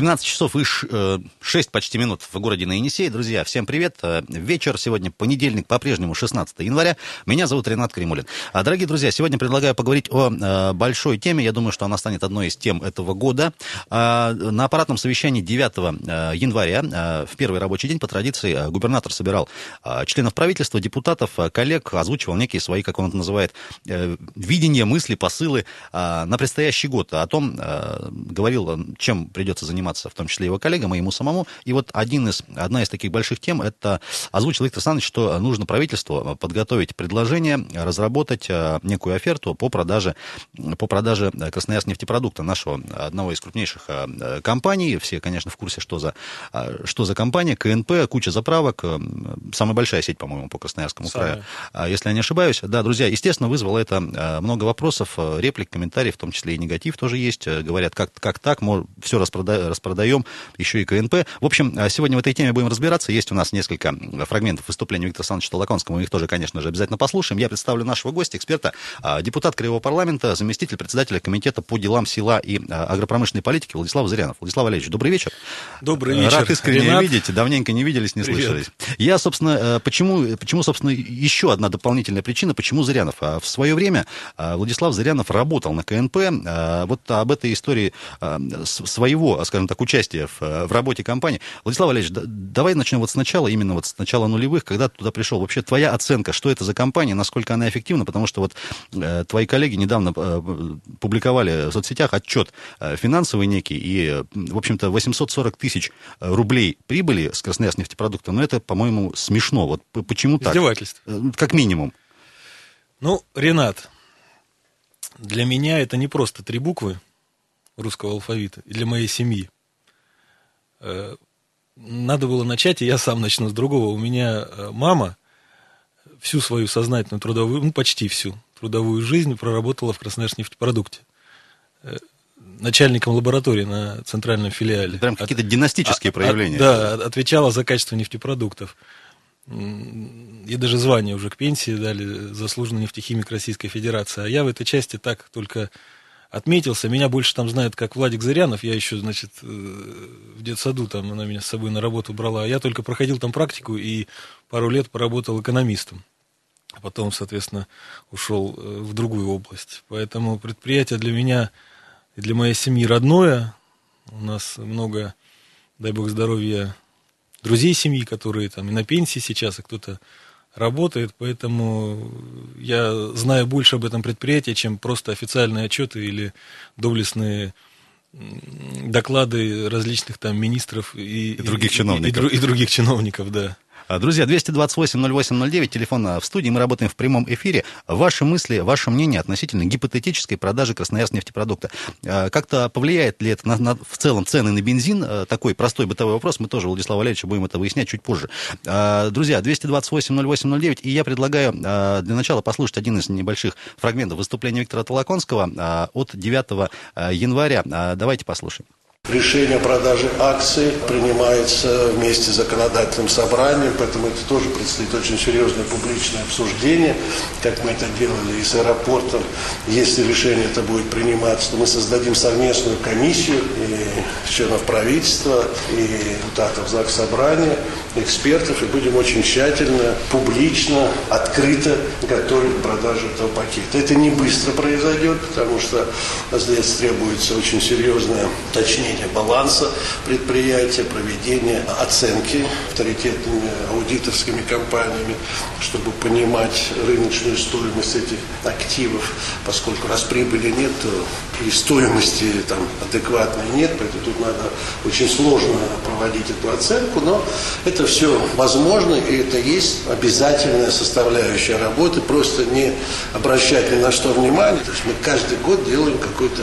17 часов и 6 э, почти минут в городе на Енисей. Друзья, всем привет. Э, вечер сегодня понедельник, по-прежнему 16 января. Меня зовут Ренат Кремулин. А, дорогие друзья, сегодня предлагаю поговорить о э, большой теме. Я думаю, что она станет одной из тем этого года. А, на аппаратном совещании 9 января, в первый рабочий день, по традиции, губернатор собирал членов правительства, депутатов, коллег, озвучивал некие свои, как он это называет, видения, мысли, посылы на предстоящий год. О том говорил, чем придется заниматься заниматься, в том числе его коллегам и ему самому. И вот один из, одна из таких больших тем, это озвучил Виктор Александрович, что нужно правительству подготовить предложение, разработать э, некую оферту по продаже, по продаже Красноярск нефтепродукта, нашего одного из крупнейших э, компаний. Все, конечно, в курсе, что за, э, что за компания, КНП, куча заправок, самая большая сеть, по-моему, по Красноярскому Самая. краю, если я не ошибаюсь. Да, друзья, естественно, вызвало это много вопросов, реплик, комментариев, в том числе и негатив тоже есть. Говорят, как, как так, все распрода распродаем, еще и КНП. В общем, а сегодня в этой теме будем разбираться. Есть у нас несколько фрагментов выступления Виктора Александровича Толоконского. Мы их тоже, конечно же, обязательно послушаем. Я представлю нашего гостя, эксперта, а, депутат Краевого парламента, заместитель председателя комитета по делам села и а, агропромышленной политики Владислав Зырянов. Владислав Валерьевич, добрый вечер. Добрый вечер. Рад искренне Ренат. видеть. Давненько не виделись, не Привет. слышались. Я, собственно, э, почему, почему, собственно, еще одна дополнительная причина, почему Зырянов. В свое время Владислав Зырянов работал на КНП. Вот об этой истории своего, скажем так, участия в, в работе компании. Владислав Валерьевич, да, давай начнем вот сначала, именно вот с начала нулевых, когда ты туда пришел. Вообще твоя оценка, что это за компания, насколько она эффективна, потому что вот э, твои коллеги недавно э, публиковали в соцсетях отчет э, финансовый некий, и, э, в общем-то, 840 тысяч рублей прибыли с Красноярск нефтепродукта, но это, по-моему, смешно. Вот почему так? Издевательство. Э, как минимум. Ну, Ренат, для меня это не просто три буквы русского алфавита, и для моей семьи. Э, надо было начать, и я сам начну с другого. У меня э, мама всю свою сознательную трудовую, ну, почти всю трудовую жизнь проработала в Красноярск нефтепродукте э, начальником лаборатории на центральном филиале. Прям какие-то династические от, проявления. От, да, отвечала за качество нефтепродуктов. И даже звание уже к пенсии дали заслуженный нефтехимик Российской Федерации. А я в этой части так только отметился. Меня больше там знают, как Владик Зырянов. Я еще, значит, э, в детсаду там она меня с собой на работу брала. Я только проходил там практику и пару лет поработал экономистом. А потом, соответственно, ушел э, в другую область. Поэтому предприятие для меня и для моей семьи родное. У нас много, дай бог здоровья, друзей семьи, которые там и на пенсии сейчас, и кто-то работает, поэтому я знаю больше об этом предприятии, чем просто официальные отчеты или доблестные доклады различных там министров и, и других чиновников. И, и, и других чиновников, да. А, друзья, 228-08-09, телефон а, в студии, мы работаем в прямом эфире. Ваши мысли, ваше мнение относительно гипотетической продажи Красноярск нефтепродукта. А, как-то повлияет ли это на, на, в целом цены на бензин? Такой простой бытовой вопрос. Мы тоже, Владислав Валерьевич, будем это выяснять чуть позже. Друзья, 228-08-09, и я предлагаю для начала послушать один из небольших фрагментов выступления Виктора Толоконского от 9 января. Давайте послушаем. Решение о продаже акций принимается вместе с законодательным собранием, поэтому это тоже предстоит очень серьезное публичное обсуждение, как мы это делали и с аэропортом. Если решение это будет приниматься, то мы создадим совместную комиссию и членов правительства, и депутатов ЗАГС Собрания, экспертов, и будем очень тщательно, публично, открыто готовить продажу этого пакета. Это не быстро произойдет, потому что здесь требуется очень серьезное точнее изменение баланса предприятия, проведение оценки авторитетными аудиторскими компаниями, чтобы понимать рыночную стоимость этих активов, поскольку раз прибыли нет, то и стоимости там адекватной нет, поэтому тут надо очень сложно проводить эту оценку, но это все возможно, и это есть обязательная составляющая работы, просто не обращать ни на что внимания, то есть мы каждый год делаем какой-то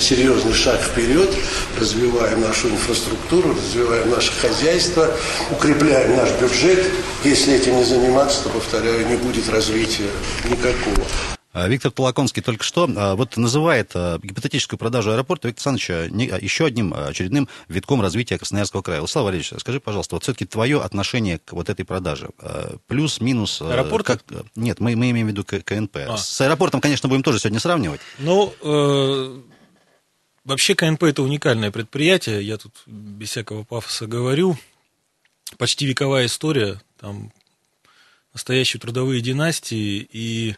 серьезный шаг вперед, развиваем нашу инфраструктуру, развиваем наше хозяйство, укрепляем наш бюджет. Если этим не заниматься, то, повторяю, не будет развития никакого. А, Виктор Толоконский только что а, вот называет а, гипотетическую продажу аэропорта Виктор Александрович еще одним очередным витком развития Красноярского края. Владислав Валерьевич, скажи, пожалуйста, вот все-таки твое отношение к вот этой продаже. Плюс, минус... Аэропорт? Как... Нет, мы, мы имеем в виду КНП. А. С аэропортом, конечно, будем тоже сегодня сравнивать. Ну, э, вообще КНП это уникальное предприятие. Я тут без всякого пафоса говорю. Почти вековая история. Там настоящие трудовые династии и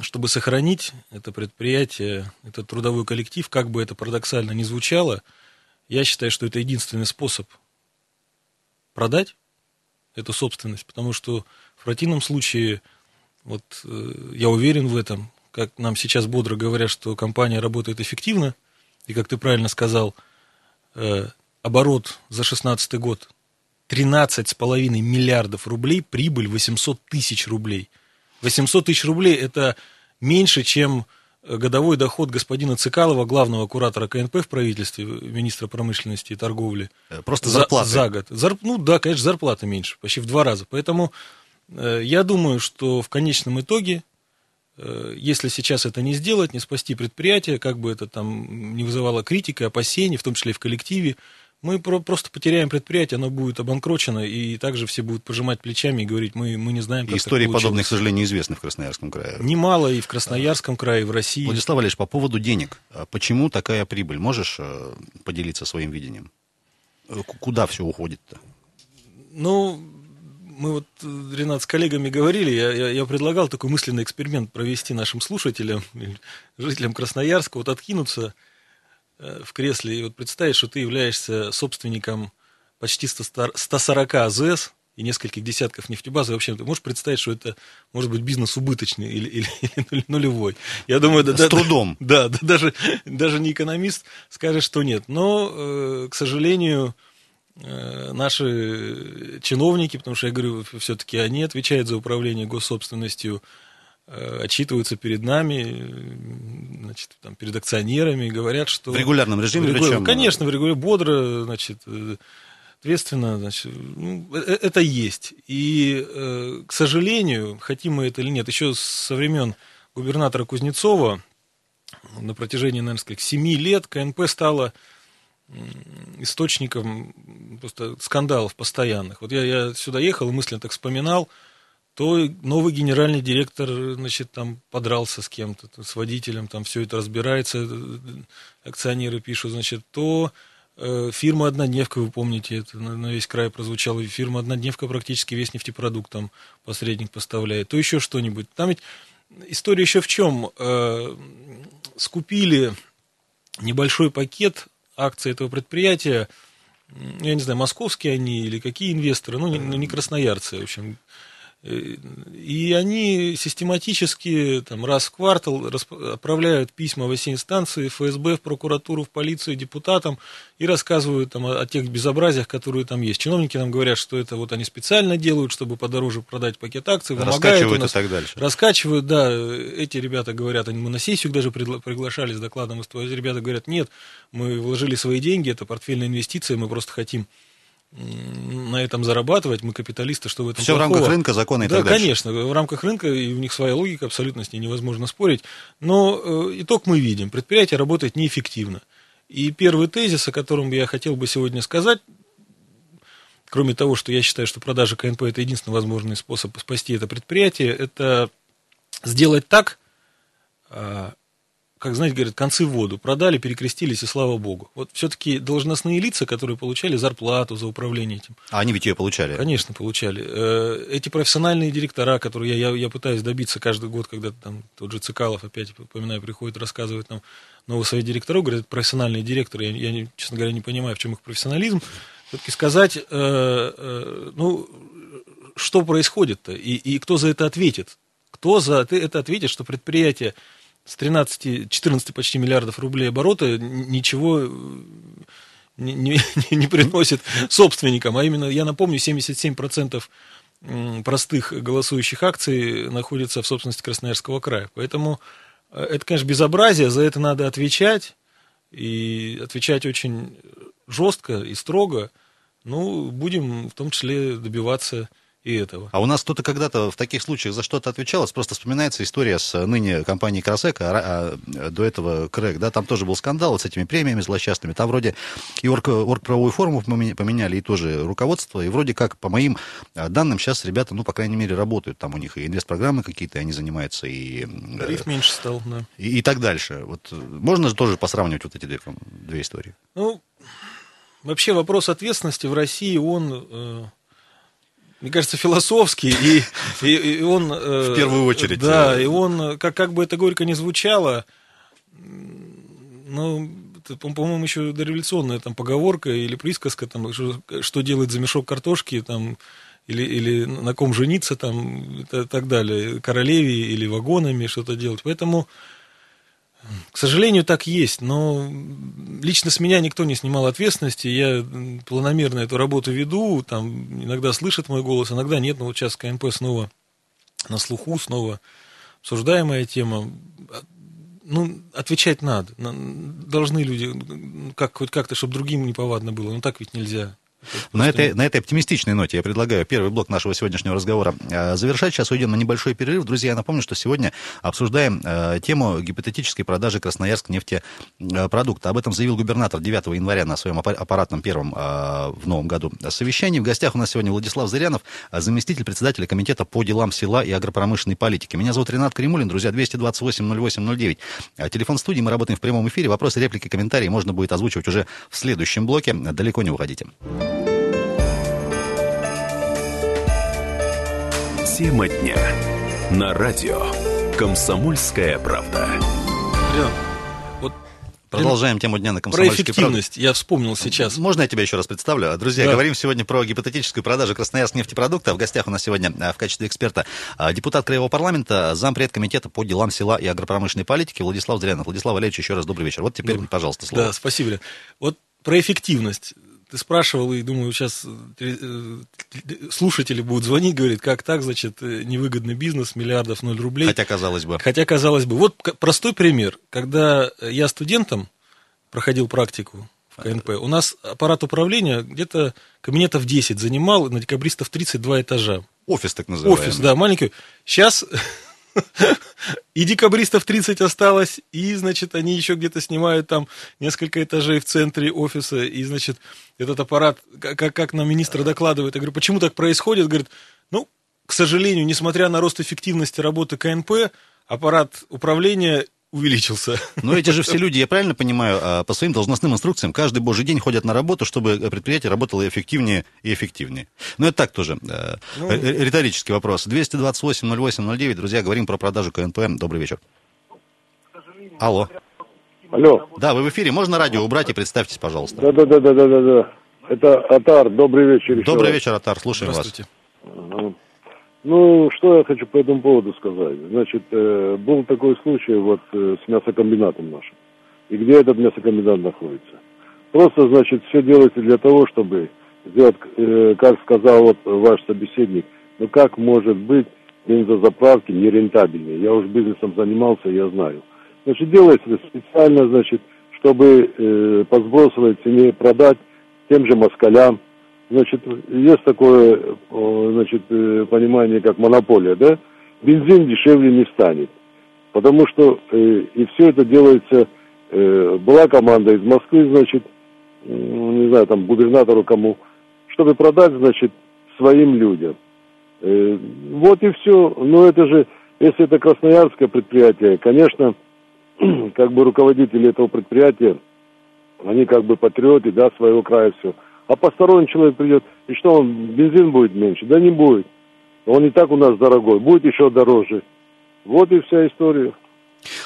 чтобы сохранить это предприятие, этот трудовой коллектив, как бы это парадоксально ни звучало, я считаю, что это единственный способ продать эту собственность, потому что в противном случае, вот э, я уверен в этом, как нам сейчас бодро говорят, что компания работает эффективно, и как ты правильно сказал, э, оборот за 2016 год 13,5 миллиардов рублей, прибыль 800 тысяч рублей – 800 тысяч рублей – это меньше, чем годовой доход господина Цикалова, главного куратора КНП в правительстве, министра промышленности и торговли. Э, просто зарплата. За, за год. Зарп, ну да, конечно, зарплата меньше, почти в два раза. Поэтому э, я думаю, что в конечном итоге, э, если сейчас это не сделать, не спасти предприятие, как бы это там не вызывало критики, опасений, в том числе и в коллективе, мы про- просто потеряем предприятие, оно будет обанкрочено, и также все будут пожимать плечами и говорить, мы, мы не знаем, как Истории подобные, к сожалению, известны в Красноярском крае. Немало и в Красноярском крае, и в России. Владислав Валерьевич, по поводу денег. А почему такая прибыль? Можешь э, поделиться своим видением? Э, куда все уходит-то? Ну, мы вот, э, Ренат, с коллегами говорили, я, я, я предлагал такой мысленный эксперимент провести нашим слушателям, жителям Красноярска, вот откинуться Э, в кресле и вот представить, что ты являешься собственником почти 140 АЗС и нескольких десятков нефтебаз, и вообще ты можешь представить, что это может быть бизнес убыточный или, или, или нулевой. Я думаю, да, с да, трудом. Да, да, даже, даже не экономист скажет, что нет. Но, э, к сожалению, наши чиновники, потому что я говорю, все-таки они отвечают за управление госсобственностью, Э, отчитываются перед нами, значит, там, перед акционерами, говорят, что... В регулярном режиме? В регуляр... причем... Конечно, в регулярном, бодро, значит, э, ответственно, значит, ну, э, это есть. И, к сожалению, хотим мы это или нет, еще со времен губернатора Кузнецова на протяжении, наверное, сказать, 7 лет КНП стала источником просто скандалов постоянных. Вот я, я сюда ехал и мысленно так вспоминал, то новый генеральный директор, значит, там подрался с кем-то, с водителем, там все это разбирается, акционеры пишут, значит, то э, фирма «Однодневка», вы помните, это на, на весь край прозвучало, фирма «Однодневка» практически весь нефтепродукт там посредник поставляет, то еще что-нибудь. Там ведь история еще в чем? Э, скупили небольшой пакет акций этого предприятия, я не знаю, московские они или какие инвесторы, ну, не, не красноярцы, в общем, и они систематически там, раз в квартал отправляют письма во все инстанции, ФСБ, в прокуратуру, в полицию, депутатам и рассказывают там, о, о тех безобразиях, которые там есть. Чиновники нам говорят, что это вот они специально делают, чтобы подороже продать пакет акций, раскачивают нас, и так дальше. Раскачивают, да. Эти ребята говорят, они мы на сессию даже приглашали с докладом, эти ребята говорят, нет, мы вложили свои деньги, это портфельная инвестиция, мы просто хотим на этом зарабатывать, мы капиталисты, что в этом Все плохого? в рамках рынка, закона и да, так дальше. конечно, в рамках рынка, и у них своя логика, абсолютно с ней невозможно спорить. Но э, итог мы видим, предприятие работает неэффективно. И первый тезис, о котором я хотел бы сегодня сказать, кроме того, что я считаю, что продажа КНП это единственный возможный способ спасти это предприятие, это сделать так, а, как, знаете, говорят, концы в воду. Продали, перекрестились, и слава богу. Вот все-таки должностные лица, которые получали зарплату за управление этим. А они ведь ее получали? Конечно, получали. Э, эти профессиональные директора, которые я, я, я пытаюсь добиться каждый год, когда там тот же Цикалов, опять упоминаю, приходит, рассказывает нам новый совет директоров, говорят, профессиональные директоры, я, я, честно говоря, не понимаю, в чем их профессионализм. Все-таки сказать, э, э, ну, что происходит-то, и, и кто за это ответит? Кто за это ответит, что предприятие с 13, 14 почти миллиардов рублей оборота ничего э, не, не, не приносит собственникам. А именно, я напомню, 77% простых голосующих акций находится в собственности Красноярского края. Поэтому э, это, конечно, безобразие, за это надо отвечать, и отвечать очень жестко и строго. Ну, будем в том числе добиваться и этого. А у нас кто-то когда-то в таких случаях за что-то отвечал, просто вспоминается история с ныне компанией Красек, а, а до этого Крэк, да, там тоже был скандал вот с этими премиями злосчастными, там вроде и орг, оргправовую форму поменяли, и тоже руководство, и вроде как, по моим данным, сейчас ребята, ну, по крайней мере, работают, там у них и инвестпрограммы какие-то, они занимаются, и... Тариф меньше стал, да. И, и так дальше. Вот можно же тоже посравнивать вот эти две, две истории? Ну, вообще вопрос ответственности в России, он... Мне кажется, философский, и, и, и он... Э, в первую очередь. Да, э, и он, как, как бы это горько не звучало, ну, по-моему, еще дореволюционная там поговорка или присказка, там, что, что делать за мешок картошки, там, или, или на ком жениться, там, и так далее, королеве или вагонами что-то делать. Поэтому к сожалению, так есть, но лично с меня никто не снимал ответственности. Я планомерно эту работу веду, там иногда слышат мой голос, иногда нет, но вот сейчас КНП снова на слуху, снова обсуждаемая тема. Ну, отвечать надо. Должны люди, как, хоть как-то, чтобы другим не повадно было. Но так ведь нельзя. На этой, на этой оптимистичной ноте я предлагаю первый блок нашего сегодняшнего разговора э, завершать. Сейчас уйдем на небольшой перерыв. Друзья, я напомню, что сегодня обсуждаем э, тему гипотетической продажи Красноярск нефтепродукта. Об этом заявил губернатор 9 января на своем аппаратном первом э, в новом году совещании. В гостях у нас сегодня Владислав Зырянов, заместитель председателя комитета по делам села и агропромышленной политики. Меня зовут Ренат Кремулин. Друзья, 228-08-09. Телефон студии. Мы работаем в прямом эфире. Вопросы, реплики, комментарии можно будет озвучивать уже в следующем блоке. Далеко не уходите. Тема дня. На радио. Комсомольская правда. Вот Продолжаем тему дня на комсомольской Про эффективность правде. я вспомнил сейчас. Можно я тебя еще раз представлю? Друзья, да. говорим сегодня про гипотетическую продажу Красноярск нефтепродукта. В гостях у нас сегодня а, в качестве эксперта а, депутат Краевого парламента, зампред комитета по делам села и агропромышленной политики Владислав Зрянов. Владислав Валерьевич, еще раз добрый вечер. Вот теперь, ну, пожалуйста, слово. Да, спасибо. Вот про эффективность ты спрашивал, и думаю, сейчас э, э, слушатели будут звонить, говорить, как так, значит, э, невыгодный бизнес, миллиардов ноль рублей. Хотя казалось бы. Хотя казалось бы. Вот простой пример. Когда я студентом проходил практику в КНП, у нас аппарат управления где-то кабинетов 10 занимал, на декабристов 32 этажа. Офис так называемый. Офис, да, маленький. Сейчас и декабристов 30 осталось, и, значит, они еще где-то снимают там несколько этажей в центре офиса, и, значит, этот аппарат, как, как нам министр докладывает, я говорю, почему так происходит? Говорит, ну, к сожалению, несмотря на рост эффективности работы КНП, аппарат управления увеличился. Но эти же все люди, я правильно понимаю, а, по своим должностным инструкциям каждый божий день ходят на работу, чтобы предприятие работало эффективнее и эффективнее. Ну, это так тоже. Э, ну, риторический вопрос. 228-08-09, друзья, говорим про продажу КНП. Добрый вечер. Алло. Алло. Да, вы в эфире. Можно радио убрать и представьтесь, пожалуйста. Да, да, да, да, да, да. Это Атар. Добрый вечер. Добрый вечер, Атар. Слушаем вас. Ну, что я хочу по этому поводу сказать. Значит, э, был такой случай вот э, с мясокомбинатом нашим. И где этот мясокомбинат находится? Просто, значит, все делается для того, чтобы сделать, э, как сказал вот ваш собеседник, ну как может быть бензозаправки нерентабельные? Я уж бизнесом занимался, я знаю. Значит, делается специально, значит, чтобы э, по сбросовой цене продать тем же москалям, значит, есть такое, значит, э, понимание, как монополия, да, бензин дешевле не станет. Потому что э, и все это делается, э, была команда из Москвы, значит, не знаю, там, губернатору кому, чтобы продать, значит, своим людям. Вот и все. Но это же, если это красноярское предприятие, конечно, как бы руководители этого предприятия, они как бы патриоты, да, своего края все – а посторонний человек придет, и что он, бензин будет меньше? Да не будет. Он и так у нас дорогой, будет еще дороже. Вот и вся история.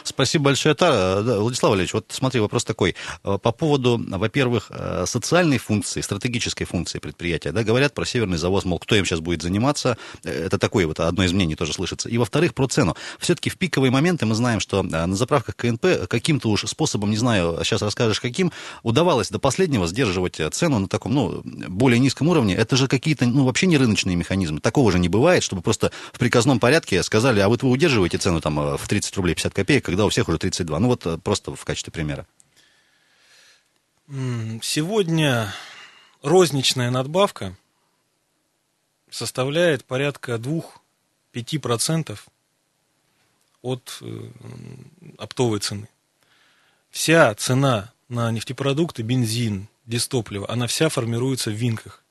Спасибо большое, Тара. Владислав Валерьевич, вот смотри, вопрос такой. Э, по поводу, во-первых, э, социальной функции, стратегической функции предприятия, да, говорят про северный завоз, мол, кто им сейчас будет заниматься, э, это такое вот одно из мнений тоже слышится. И, во-вторых, про цену. Все-таки в пиковые моменты мы знаем, что на заправках КНП каким-то уж способом, не знаю, сейчас расскажешь каким, удавалось до последнего сдерживать цену на таком, ну, более низком уровне. Это же какие-то, ну, вообще не рыночные механизмы. Такого же не бывает, чтобы просто в приказном порядке сказали, а вот вы удерживаете цену там в 30 рублей 50 копеек, когда у всех уже 32. Ну вот э, просто в качестве примера. Сегодня розничная надбавка составляет порядка 2-5% от э, оптовой цены. Вся цена на нефтепродукты, бензин, дистопливо, она вся формируется в винках,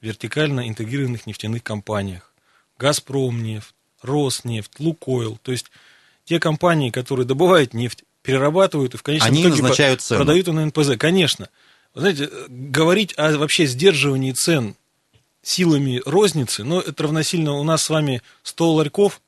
вертикально интегрированных нефтяных компаниях. Газпром нефть, Роснефть, Лукойл. То есть те компании, которые добывают нефть, перерабатывают и в конечном Они итоге назначают цену. продают ее на НПЗ. Конечно. Вы знаете, говорить о вообще сдерживании цен силами розницы, но это равносильно у нас с вами 100 ларьков,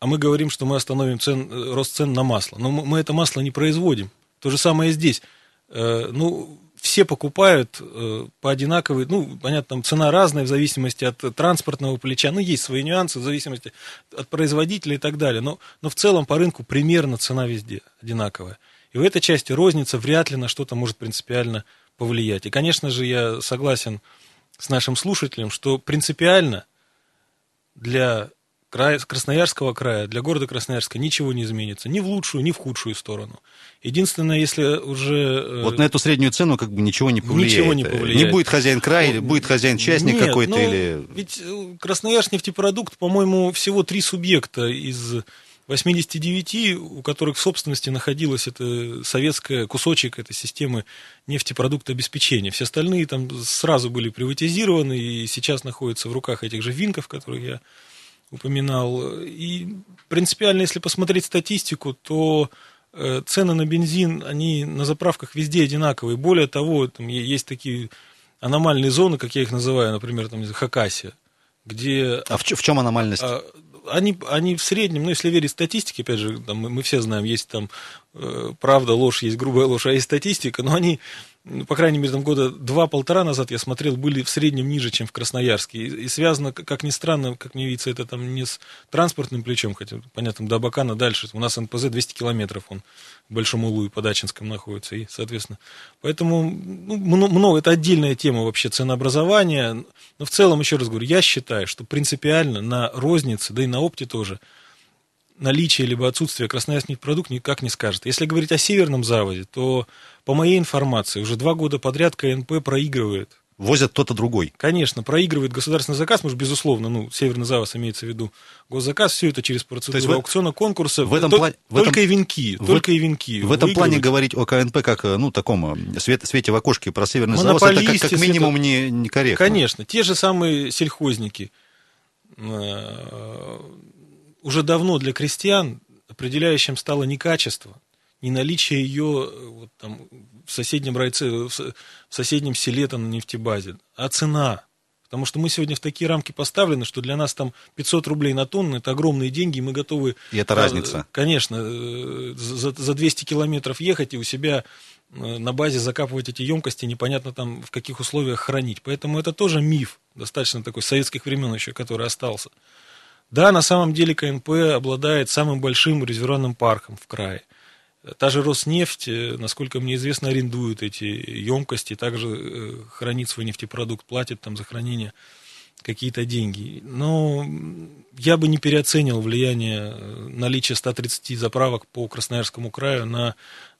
а мы говорим, что мы остановим цен, э, рост цен на масло. Но мы, мы это масло не производим. То же самое и здесь. Э, ну, все покупают э, по одинаковой, ну, понятно, там цена разная в зависимости от транспортного плеча, ну, есть свои нюансы в зависимости от производителя и так далее, но, но в целом по рынку примерно цена везде одинаковая. И в этой части розница вряд ли на что-то может принципиально повлиять. И, конечно же, я согласен с нашим слушателем, что принципиально для края, Красноярского края, для города Красноярска ничего не изменится. Ни в лучшую, ни в худшую сторону. Единственное, если уже... э, Вот на эту среднюю цену как бы ничего не повлияет. Ничего не повлияет. Не будет хозяин края, или будет хозяин-частник Нет, какой-то ну, или... Ведь э, Красноярск нефтепродукт, по-моему, всего три субъекта из 89, у которых в собственности находилась эта советская кусочек этой системы нефтепродуктообеспечения. Все остальные там сразу были приватизированы и сейчас находятся в руках этих же винков, которых я упоминал. И принципиально, если посмотреть статистику, то э, цены на бензин, они на заправках везде одинаковые. Более того, там есть такие аномальные зоны, как я их называю, например, там, Хакасия, где А в, в чем аномальность? а, они, они в среднем, ну, если верить статистике, опять же, там, мы, мы все знаем, есть там э, правда, ложь, есть грубая ложь, а есть статистика, но они, ну, по крайней мере, там года два-полтора назад я смотрел, были в среднем ниже, чем в Красноярске. И, и связано, как ни странно, как мне видится, это там не с транспортным плечом, хотя, понятно, до Абакана дальше. У нас НПЗ 200 километров, он в Большом Улу и Подачинском находится, и, соответственно, поэтому ну, мно- много, это отдельная тема вообще ценообразования, но в целом, еще раз говорю, я считаю, что принципиально на рознице, да и на опте тоже, наличие либо отсутствие красноярский продукт никак не скажет. Если говорить о северном заводе, то, по моей информации, уже два года подряд КНП проигрывает. Возят кто-то другой. Конечно, проигрывает государственный заказ, может, безусловно, ну, северный завод имеется в виду госзаказ, все это через процедуру есть в- аукциона, конкурса. в этом плане- только этом- и венки, в- только и венки. В этом плане говорить о КНП как, э, ну, таком э, свет, свете в окошке про северный завод, это как, как минимум не, некорректно. Конечно, те же самые сельхозники. Уже давно для крестьян определяющим стало не качество, не наличие ее э, вот, там, в соседнем райце, в со- в соседнем селе там, на нефтебазе, а цена. Потому что мы сегодня в такие рамки поставлены, что для нас там 500 рублей на тонну – это огромные деньги, и мы готовы... И это э, разница. Конечно, э, за, за 200 километров ехать и у себя на базе закапывать эти емкости, непонятно там в каких условиях хранить. Поэтому это тоже миф, достаточно такой советских времен еще, который остался. Да, на самом деле КНП обладает самым большим резервуарным парком в крае. Та же Роснефть, э, насколько мне известно, арендует эти емкости, также э, хранит свой нефтепродукт, платит там за хранение какие-то деньги. Но я бы не переоценил влияние э, наличия 130 заправок по Красноярскому краю на,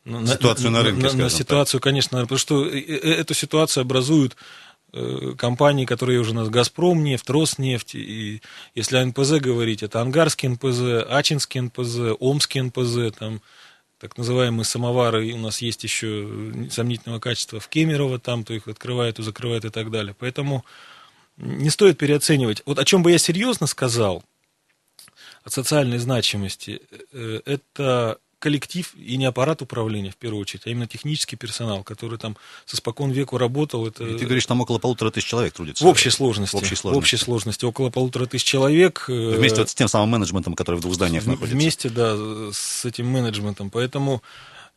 на- Ситуацию на рынке, на, на так. ситуацию, конечно, потому что эту ситуацию образуют компании, которые уже у нас Газпром нефть, Роснефть, и если о НПЗ говорить, это Ангарский НПЗ, Ачинский НПЗ, Омский НПЗ, там так называемые самовары, и у нас есть еще сомнительного качества в Кемерово, там то их открывают, то закрывают и так далее. Поэтому не стоит переоценивать. Вот о чем бы я серьезно сказал, от социальной значимости, э, это коллектив и не аппарат управления в первую очередь, а именно технический персонал, который там со спокон веку работал. Это... И ты говоришь, там около полутора тысяч человек трудится. В общей сложности. В общей В сложности. общей сложности. Около полутора тысяч человек. э, Вместе вот с тем самым менеджментом, который в двух зданиях в- находится. Вместе, да, с этим менеджментом. Поэтому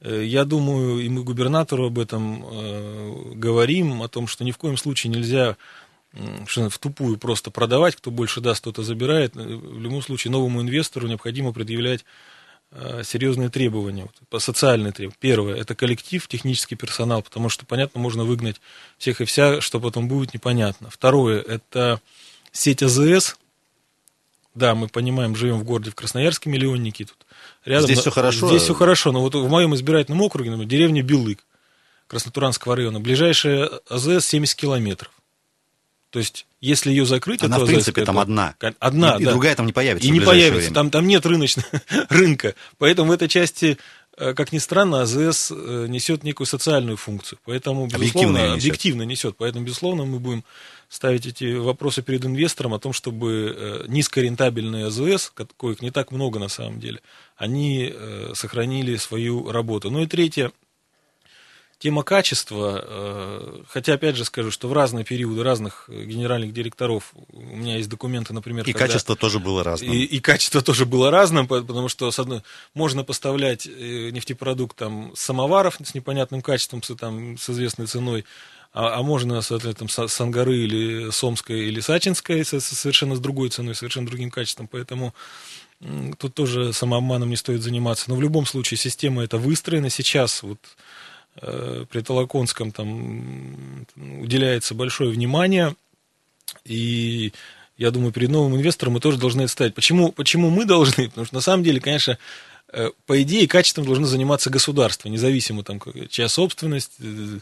э, я думаю, и мы губернатору об этом э, говорим, о том, что ни в коем случае нельзя в тупую просто продавать, кто больше даст, тот и забирает. Э, В любом случае, новому инвестору необходимо предъявлять серьезные требования, вот, по- социальные требования. Первое, это коллектив, технический персонал, потому что, понятно, можно выгнать всех и вся, что потом будет непонятно. Второе, это сеть АЗС, да, мы понимаем, живем в городе в Красноярске, миллионники тут. Рядом, Здесь всё хорошо. Здесь все хорошо, но вот в моем избирательном округе, например, деревня Белык, Краснотуранского района, ближайшая АЗС 70 километров. То есть, если ее закрыть, Она, в принципе, там одна. Одна, И, и да. другая там не появится И не появится, время. там, там нет рыночного рынка. Поэтому в этой части, э, как ни странно, АЗС э, несет некую социальную функцию. Поэтому, Объективно безусловно, несет. объективно несет. Поэтому, безусловно, мы будем ставить эти вопросы перед инвестором о том, чтобы э, низкорентабельные АЗС, ко- коих не так много на самом деле, они сохранили свою работу. Ну и третье, Тема качества, э, хотя опять же скажу, что в разные периоды разных э, генеральных директоров у меня есть документы, например, И когда- качество тоже было разным. и, и качество тоже было разным, по- потому что с одной, можно поставлять э, нефтепродукт там, с самоваров с непонятным качеством, с, там, с известной ценой, а, а можно, соответственно, там, с Ангары или Сомской или Сачинской со- со совершенно с другой ценой, совершенно другим качеством. Поэтому тут тоже самообманом не стоит заниматься. Но в любом случае система эта выстроена. Сейчас вот при Толоконском там уделяется большое внимание. И я думаю, перед новым инвестором мы тоже должны это ставить. Почему, почему мы должны? Потому что на самом деле, конечно, э, по идее, качеством должно заниматься государство, независимо там, чья собственность, э,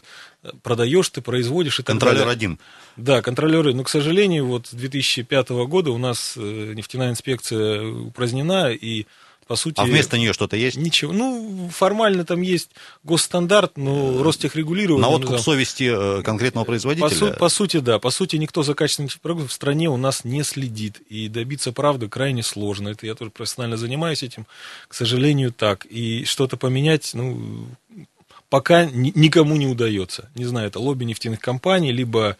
продаешь ты, производишь и так Контролер далее. один. Да, контролеры. Но, к сожалению, вот с 2005 года у нас э, нефтяная инспекция упразднена, и, по сути... А вместо нее что-то есть? Ничего. Ну, формально там есть госстандарт, но Ростехрегулирование... На ну, откуп там- совести э, конкретного по, производителя? су- по сути, да. По сути, никто за качеством продуктов в стране у нас не следит. И добиться правды крайне сложно. Это я тоже профессионально занимаюсь этим. К сожалению, так. И что-то поменять, ну, пока ни- никому не удается. Не знаю, это лобби нефтяных компаний, либо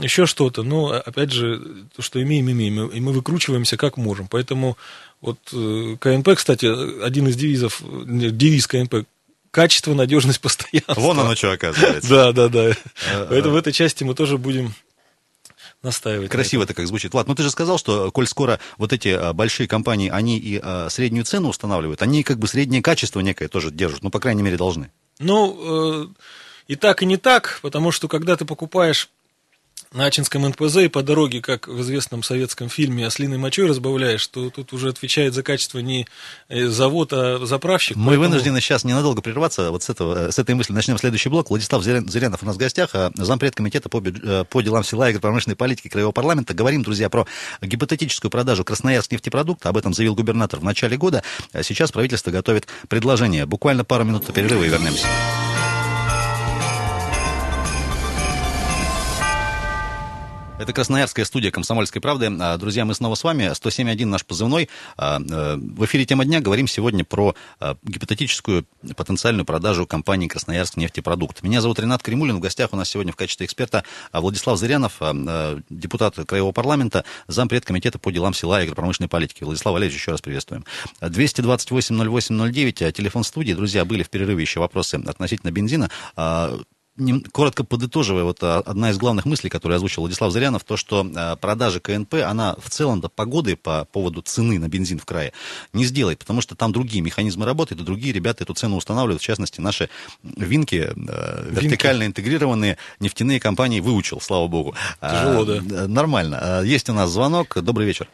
еще что-то. Но, опять же, то, что имеем, имеем. И мы выкручиваемся как можем. Поэтому вот э, КНП, кстати, один из девизов, э, девиз КНП качество, надежность, постоянство. Вон оно что оказывается. Да, да, да. Э, Поэтому в этой части мы тоже будем настаивать. на Красиво это как звучит. Влад, ну ты же сказал, что коль скоро вот эти а, большие компании, они и а, среднюю цену устанавливают, они как бы среднее качество некое тоже держат, ну, по крайней мере, должны. Ну, э, и так, и не так, потому что когда ты покупаешь на Ачинском НПЗ и по дороге, как в известном советском фильме «Ослиной мочой» разбавляешь, то тут уже отвечает за качество не э, завод, а заправщик. Мы Поэтому- вынуждены сейчас ненадолго прерваться. Вот с, этого, с этой мысли начнем следующий блок. Владислав Зырян- Зырянов у нас в гостях, а, зампред комитета по, бюдж- э, по делам села и промышленной политики Краевого парламента. Говорим, друзья, про гипотетическую продажу Красноярск нефтепродукта. Об этом заявил губернатор в начале года. А Сейчас правительство готовит предложение. Буквально пару минут перерыва и вернемся. Это Красноярская студия «Комсомольской правды». А, Друзья, мы снова с вами. 107.1 наш позывной. А, э, В эфире «Тема дня» говорим сегодня про а, гипотетическую потенциальную продажу компании «Красноярск нефтепродукт». Меня зовут Ренат Кремулин. В гостях у нас сегодня в качестве эксперта Владислав Зырянов, депутат Краевого парламента, зампред комитета по делам села и агропромышленной политики. Владислав Валерьевич, еще раз приветствуем. 228-08-09, а, телефон студии. Друзья, были в перерыве еще вопросы относительно бензина. Коротко подытоживая, вот а, одна из главных мыслей, которую озвучил Владислав Зырянов, то, что а, продажа КНП, она в целом до погоды по поводу цены на бензин в крае не сделает, потому что там другие механизмы работают, и другие ребята эту цену устанавливают, в частности, наши винки, э, вертикально интегрированные нефтяные компании выучил, слава богу. Тяжело, А, да. э, Нормально. Есть у нас звонок. Добрый вечер.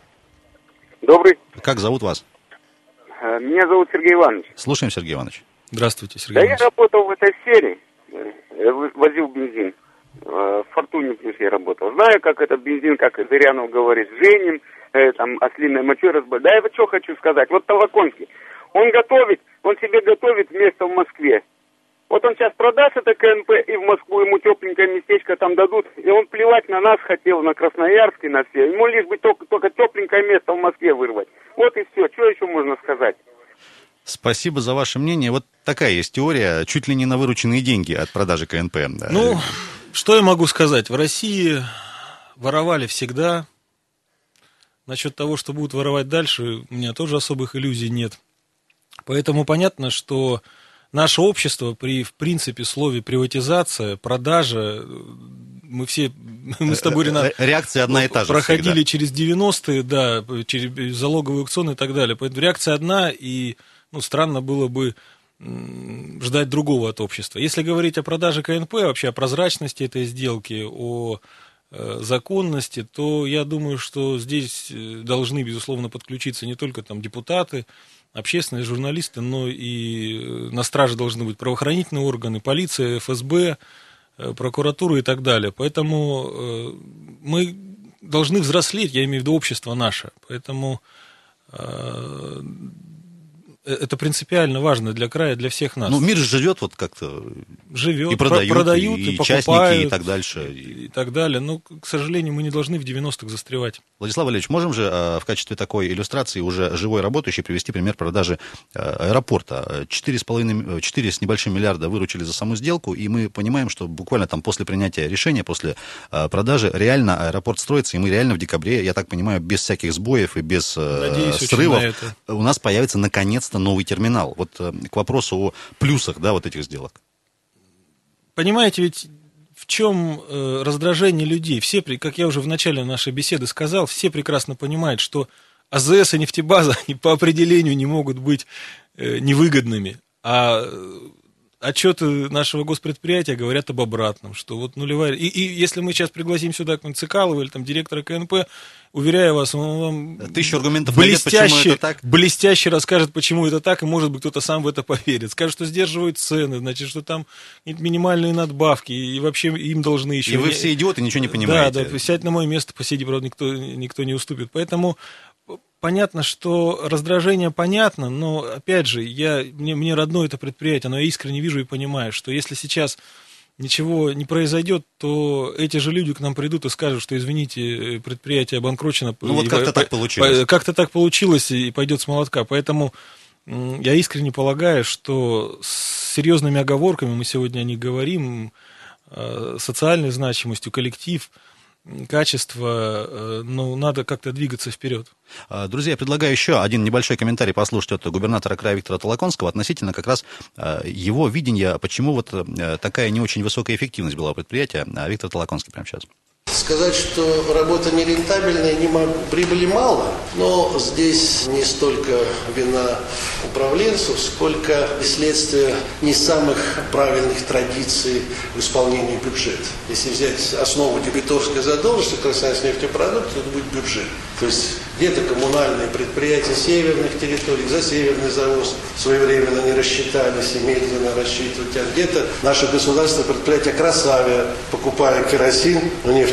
Добрый. Как зовут вас? Э, Меня зовут Сергей Иванович. Слушаем, Сергей Иванович. Здравствуйте, Сергей Да я Иванович. работал в этой сфере, возил бензин. Э, В Фортуне плюс я работал. Знаю, как этот бензин, как Зырянов говорит, женим, э, там, ослиной мочой разбавить. Да я что хочу сказать. Вот Толоконский, он готовит, он себе готовит место в Москве. Вот он сейчас продаст это КНП, и в Москву ему тепленькое местечко там дадут, и он плевать на нас хотел, на Красноярск на все. Ему лишь бы только, только тепленькое место в Москве вырвать. Вот и все. Что еще можно сказать? Спасибо за ваше мнение. Вот такая есть теория, чуть ли не на вырученные деньги от продажи КНП. Ну, что я могу сказать? В России воровали всегда. Насчет того, что будут воровать дальше, у меня тоже особых иллюзий нет. Поэтому понятно, что наше общество при, в принципе, слове приватизация, продажа, э, мы все, мы с тобой, Ренат, Ре- Реакция одна и та же проходили всегда. через 90-е, да, через залоговые аукционы и так далее. Поэтому реакция одна, и ну, странно было бы ждать другого от общества. Если говорить о продаже КНП, вообще о прозрачности этой сделки, о э, законности, то я думаю, что здесь э, должны, безусловно, подключиться не только там депутаты, общественные журналисты, но и э, на страже должны быть правоохранительные органы, полиция, ФСБ, прокуратуру и так далее. Поэтому мы должны взрослеть, я имею в виду общество наше. Поэтому это принципиально важно для края, для всех нас. Ну, мир живет вот как-то. Живет, и продают, продают, и, и покупают, и так дальше. И, и так далее. Но, к сожалению, мы не должны в 90-х застревать. Владислав Валерьевич, можем же э, в качестве такой иллюстрации уже живой работающей привести пример продажи э, аэропорта. 4,5, 4 с небольшим миллиарда выручили за саму сделку, и мы понимаем, что буквально там после принятия решения, после продажи, реально аэропорт строится, и мы реально в декабре, я так понимаю, без всяких сбоев и без Надеюсь, срывов, у нас появится наконец-то это новый терминал. Вот э, к вопросу о плюсах, да, вот этих сделок. Понимаете, ведь в чем э, раздражение людей? Все, как я уже в начале нашей беседы сказал, все прекрасно понимают, что АЗС и нефтебаза они по определению не могут быть э, невыгодными. А отчеты нашего госпредприятия говорят об обратном, что вот нулевая... И, и если мы сейчас пригласим сюда какого-нибудь Цикалова или там директора КНП, уверяю вас, он вам Тысячу аргументов блестяще, найдет, почему это так. блестяще расскажет, почему это так, и может быть кто-то сам в это поверит. Скажет, что сдерживают цены, значит, что там минимальные надбавки, и вообще им должны еще... И вы все идиоты, ничего не понимаете. Да, да, сядь на мое место, посиди, правда, никто, никто не уступит. Поэтому понятно, что раздражение понятно, но, опять же, я, мне, мне родное это предприятие, но я искренне вижу и понимаю, что если сейчас ничего не произойдет, то эти же люди к нам придут и скажут, что, извините, предприятие обанкрочено. Ну, вот как-то так получилось. Как-то так получилось и пойдет с молотка. Поэтому я искренне полагаю, что с серьезными оговорками, мы сегодня о них говорим, э, социальной значимостью, коллектив – качество, э, ну, надо как-то двигаться вперед. А, друзья, я предлагаю еще один небольшой комментарий послушать от губернатора края Виктора Толоконского относительно как раз э, его видения, почему вот э, такая не очень высокая эффективность была у предприятия. А, Виктор Толоконский прямо сейчас. Сказать, что работа нерентабельная, не могу. Прибыли мало, но здесь не столько вина управленцев, сколько следствие не самых правильных традиций в исполнении бюджета. Если взять основу дебиторской задолженности Красноярск-нефтепродукт, это будет бюджет. То есть где-то коммунальные предприятия северных территорий, за северный завоз своевременно не рассчитались и медленно рассчитывать, а где-то наше государственное предприятие Красавия, покупая керосин,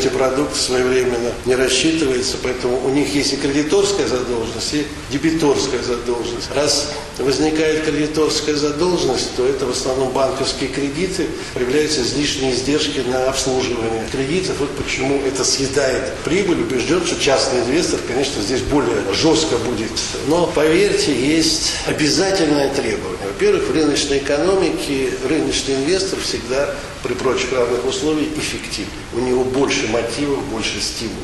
у нефтепродукты своевременно не рассчитывается, поэтому у них есть и кредиторская задолженность, и дебиторская задолженность. Раз возникает кредиторская задолженность, то это в основном банковские кредиты, появляются излишние издержки на обслуживание кредитов. Вот почему это съедает прибыль. Убежден, что частный инвестор, конечно, здесь более жестко будет. Но, поверьте, есть обязательное требование. Во-первых, в рыночной экономике рыночный инвестор всегда при прочих равных условиях эффективен. У него больше мотивов, больше стимулов.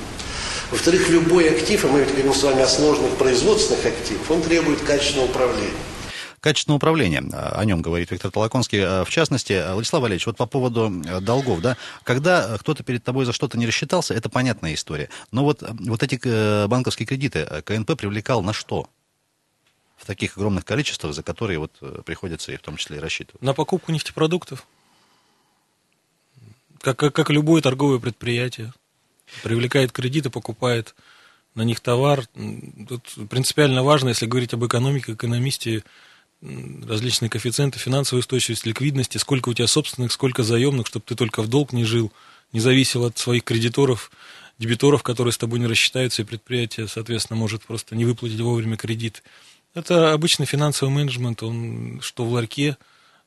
Во-вторых, любой актив, а мы ведь говорим с вами о сложных производственных активах, он требует качественного управления. Качественное управление, о нем говорит Виктор Толоконский. В частности, Владислав Валерьевич, вот по поводу долгов, да, когда кто-то перед тобой за что-то не рассчитался, это понятная история. Но вот, вот эти э, банковские кредиты КНП привлекал на что? В таких огромных количествах, за которые вот э, приходится и в том числе и рассчитывать. На покупку нефтепродуктов. Как, как, как любое торговое предприятие привлекает кредиты, покупает на них товар. Тут принципиально важно, если говорить об экономике, экономисте, различные коэффициенты финансовой устойчивости, ликвидности, сколько у тебя собственных, сколько заемных, чтобы ты только в долг не жил, не зависел от своих кредиторов, дебиторов, которые с тобой не рассчитаются, и предприятие, соответственно, может просто не выплатить вовремя кредит. Это обычный финансовый менеджмент, он что в ларьке,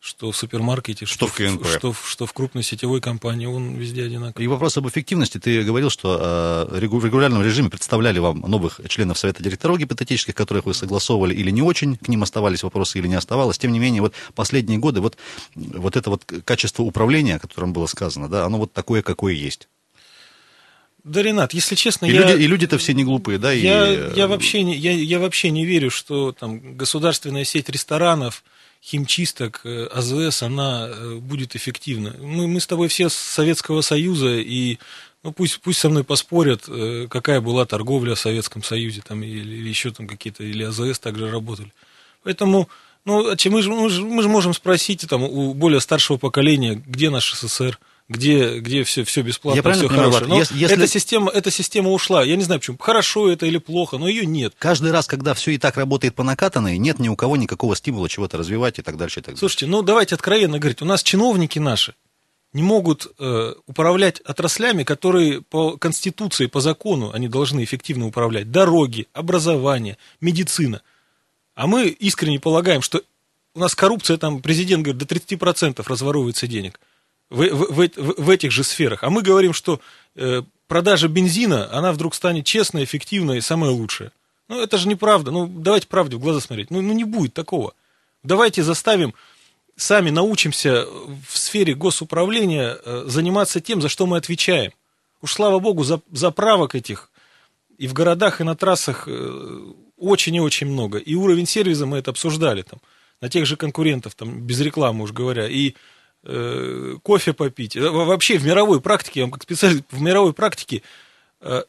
что в супермаркете, что, что в КНП. Что, что в крупной сетевой компании, он везде одинаковый. И вопрос об эффективности. Ты говорил, что э, в регулярном режиме представляли вам новых членов Совета директоров гипотетических, которых вы согласовывали или не очень, к ним оставались вопросы или не оставалось. Тем не менее, вот последние годы вот, вот это вот качество управления, о котором было сказано, да, оно вот такое, какое есть. Да, Ренат, если честно, и я... Люди, и люди-то все не глупые, да? Я, и... я, вообще не, я, я вообще не верю, что там государственная сеть ресторанов химчисток э, АЗС, она э, будет эффективна. Мы, мы с тобой все с Советского Союза, и ну, пусть, пусть со мной поспорят, э, какая была торговля в Советском Союзе, там, или, или еще там какие-то, или АЗС также работали. Поэтому, ну, а мы же, мы же, мы же можем спросить там, у более старшего поколения, где наш СССР, где, где все, все бесплатно, Я все понимаю, хорошо. Но если, если... Эта, система, эта система ушла. Я не знаю, почему. Хорошо это или плохо, но ее нет. Каждый раз, когда все и так работает по накатанной, нет ни у кого никакого стимула чего-то развивать и так дальше. И так Слушайте, ну давайте откровенно говорить. У нас чиновники наши не могут э, управлять отраслями, которые по Конституции, по закону они должны эффективно управлять. Дороги, образование, медицина. А мы искренне полагаем, что у нас коррупция, там президент говорит, до 30% разворовывается денег в, в, в, в этих же сферах. А мы говорим, что э, продажа бензина, она вдруг станет честной, эффективной и самая лучшая. Ну, это же неправда. Ну, давайте правде в глаза смотреть. Ну, ну не будет такого. Давайте заставим сами научимся в сфере госуправления э, заниматься тем, за что мы отвечаем. Уж слава богу, за, заправок этих и в городах, и на трассах э, очень и очень много. И уровень сервиса мы это обсуждали там, на тех же конкурентов, там, без рекламы уж говоря. И кофе попить. Э, вообще в мировой практике, я вам как специалист, в мировой практике э,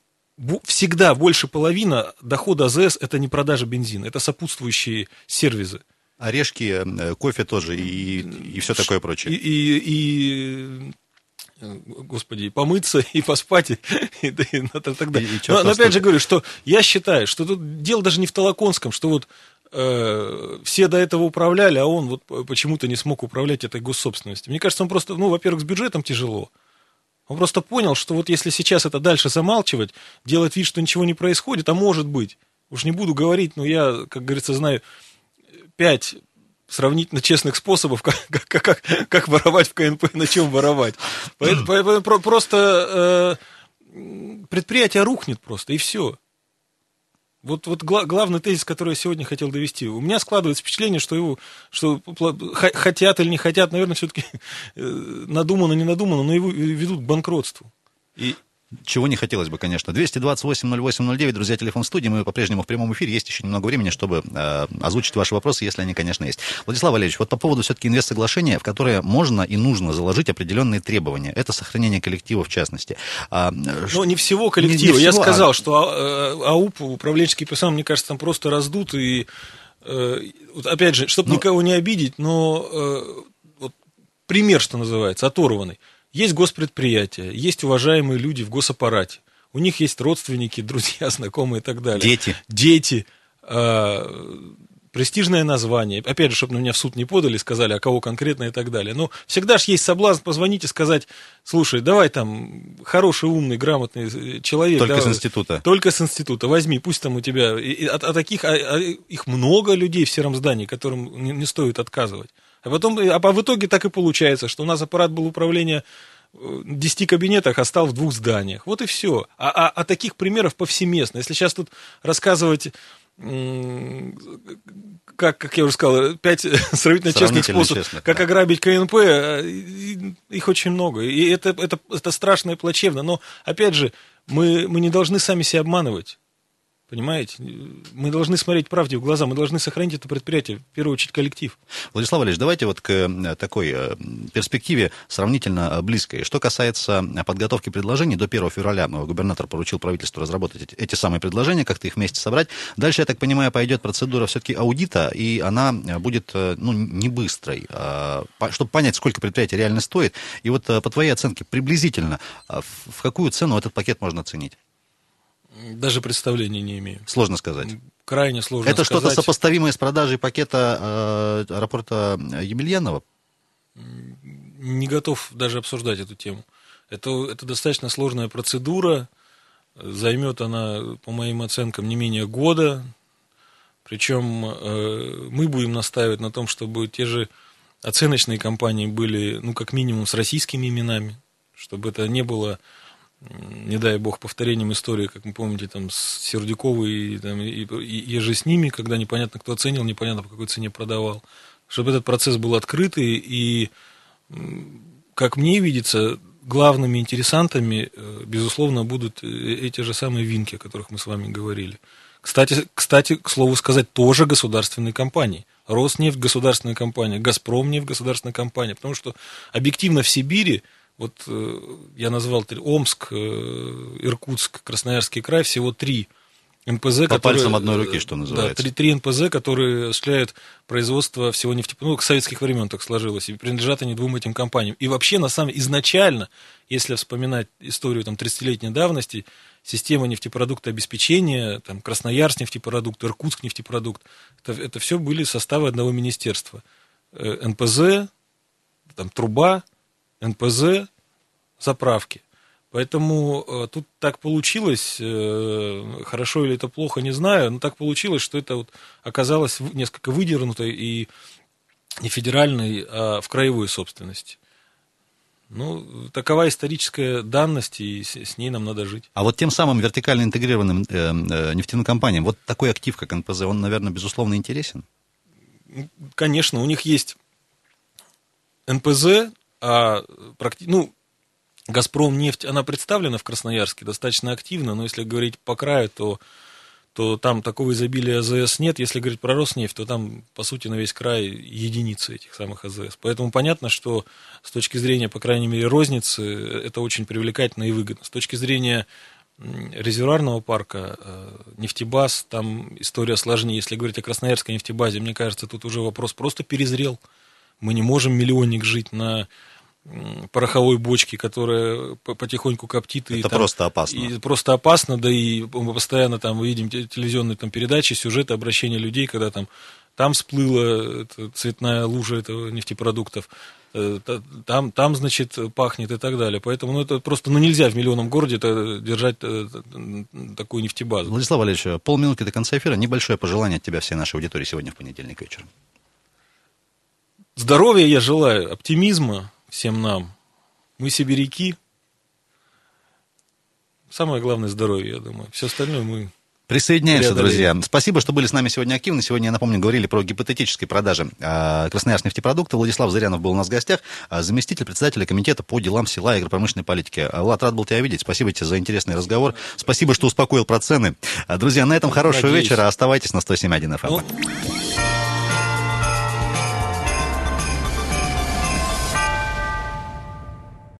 всегда больше половины дохода АЗС это не продажа бензина, это сопутствующие сервисы. Орешки, э, кофе тоже и, и все такое прочее. И, и, и господи, и помыться, и поспать, и, и, и, и так далее. И, и но, но опять же говорю, что я считаю, что тут дело даже не в Толоконском, что вот э, все до этого управляли, а он вот почему-то не смог управлять этой госсобственностью. Мне кажется, он просто, ну, во-первых, с бюджетом тяжело. Он просто понял, что вот если сейчас это дальше замалчивать, делать вид, что ничего не происходит, а может быть, уж не буду говорить, но я, как говорится, знаю пять сравнительно честных способов, как, как, как, как воровать в КНП, на чем воровать. Поэтому, поэтому просто э, предприятие рухнет просто, и все. Вот, вот гла- главный тезис, который я сегодня хотел довести. У меня складывается впечатление, что его, что хотят или не хотят, наверное, все-таки э, надумано, не надумано, но его ведут к банкротству. И, чего не хотелось бы, конечно. 228-08-09, друзья, телефон студии. Мы по-прежнему в прямом эфире. Есть еще немного времени, чтобы э, озвучить ваши вопросы, если они, конечно, есть. Владислав Валерьевич, вот по поводу все-таки инвестсоглашения, в которое можно и нужно заложить определенные требования. Это сохранение коллектива в частности. А, Но не всего коллектива. Не, не Я всего, сказал, а... что а, АУП, управленческий персонал, мне кажется, там просто раздут. И, э, вот опять же, чтобы но... никого не обидеть, но э, вот пример, что называется, оторванный. Есть госпредприятия, есть уважаемые люди в госаппарате. У них есть родственники, друзья, знакомые и так далее. Дети. Дети. Э, престижное название. Опять же, чтобы на меня в суд не подали, сказали, а кого конкретно и так далее. Но всегда же есть соблазн позвонить и сказать, слушай, давай там хороший, умный, грамотный человек. Только давай, с института. Только с института. Возьми, пусть там у тебя... И, а, а таких, а, а, их много людей в сером здании, которым не, не стоит отказывать. А потом, а в итоге так и получается, что у нас аппарат был управления в 10 кабинетах, а стал в двух зданиях. Вот и все. А, а, а таких примеров повсеместно. Если сейчас тут рассказывать как, как я уже сказал, пять сравнительно, честных способов, честных, как да. ограбить КНП, э, их очень много. И это, это, это страшно и плачевно. Но, опять же, мы, мы не должны сами себя обманывать. Понимаете? Мы должны смотреть правде в глаза, мы должны сохранить это предприятие, в первую очередь коллектив. Владислав Валерьевич, давайте вот к э, такой э, перспективе сравнительно э, близкой. Что касается подготовки предложений, до 1 февраля губернатор поручил правительству разработать эти, самые предложения, как-то их вместе собрать. Дальше, я так понимаю, пойдет процедура все-таки аудита, и она будет ну, не быстрой, а, чтобы понять, сколько предприятий реально стоит. И вот по твоей оценке, приблизительно, в какую цену этот пакет можно оценить? Даже представления не имею. Сложно сказать. Крайне сложно Это что-то сопоставимое с продажей пакета э, аэропорта Емельянова? Не готов даже обсуждать эту тему. Это, это достаточно сложная процедура. Займет она, по моим оценкам, не менее года. Причем э, мы будем настаивать на том, чтобы те же оценочные компании были, ну, как минимум, с российскими именами, чтобы это не было не дай бог, повторением истории, как вы помните, там, с Сердюковой и, там, и, и, и же с ними, когда непонятно, кто оценил, непонятно, по какой цене продавал. Чтобы этот процесс был открытый, и, как мне видится, главными интересантами, э, безусловно, будут э, эти же самые винки, о которых мы с вами говорили. Кстати, кстати, к слову сказать, тоже государственные компании. Роснефть – государственная компания, Газпромнефть – государственная компания. Потому что объективно в Сибири вот э, я назвал Омск, э, Иркутск, Красноярский край, всего три НПЗ, По которые, пальцам одной руки, что называется. Да, три, три НПЗ, которые осуществляют производство всего нефтепровода, ну, к советских времен так сложилось, и принадлежат они двум этим компаниям. И вообще, на самом изначально, если вспоминать историю там 30-летней давности, система нефтепродукта обеспечения, там, Красноярск нефтепродукт, Иркутск нефтепродукт, это, это все были составы одного министерства. Э, НПЗ, там, труба, НПЗ, заправки. Поэтому э, тут так получилось, э, хорошо или это плохо, не знаю, но так получилось, что это вот оказалось несколько выдернутой и не федеральной, а в краевой собственности. Ну, такова историческая данность, и с, с ней нам надо жить. А вот тем самым вертикально интегрированным э, э, нефтяным компаниям, вот такой актив, как НПЗ, он, наверное, безусловно интересен? Конечно, у них есть НПЗ, а практи... ну, Газпром нефть, она представлена в Красноярске достаточно активно, но если говорить по краю, то, то там такого изобилия АЗС нет. Если говорить про Роснефть, то там, по сути, на весь край единицы этих самых АЗС. Поэтому понятно, что с точки зрения, по крайней мере, розницы, это очень привлекательно и выгодно. С точки зрения резервуарного парка, э, нефтебаз, там история сложнее. Если говорить о Красноярской нефтебазе, мне кажется, тут уже вопрос просто перезрел. Мы не можем миллионник жить на пороховой бочки, которая потихоньку коптит. Это и, там, просто опасно. И просто опасно, да и мы постоянно там видим телевизионные там, передачи, сюжеты, обращения людей, когда там, там всплыла цветная лужа этого нефтепродуктов, э, там, там, значит, пахнет и так далее. Поэтому ну, это просто ну, нельзя в миллионном городе это, держать э, такую нефтебазу. Владислав Валерьевич, полминутки до конца эфира. Небольшое пожелание от тебя всей нашей аудитории сегодня в понедельник вечером. Здоровья я желаю, оптимизма, всем нам. Мы сибиряки. Самое главное здоровье, я думаю. Все остальное мы Присоединяемся, друзья. Спасибо, что были с нами сегодня активны. Сегодня, я напомню, говорили про гипотетические продажи э, Красноярск нефтепродукта. Владислав Зырянов был у нас в гостях, а, заместитель председателя комитета по делам села и агропромышленной политики. Влад, рад был тебя видеть. Спасибо тебе за интересный разговор. Спасибо, что успокоил про цены. Друзья, на этом хорошего Надеюсь. вечера. Оставайтесь на 107.1 FM. Ну...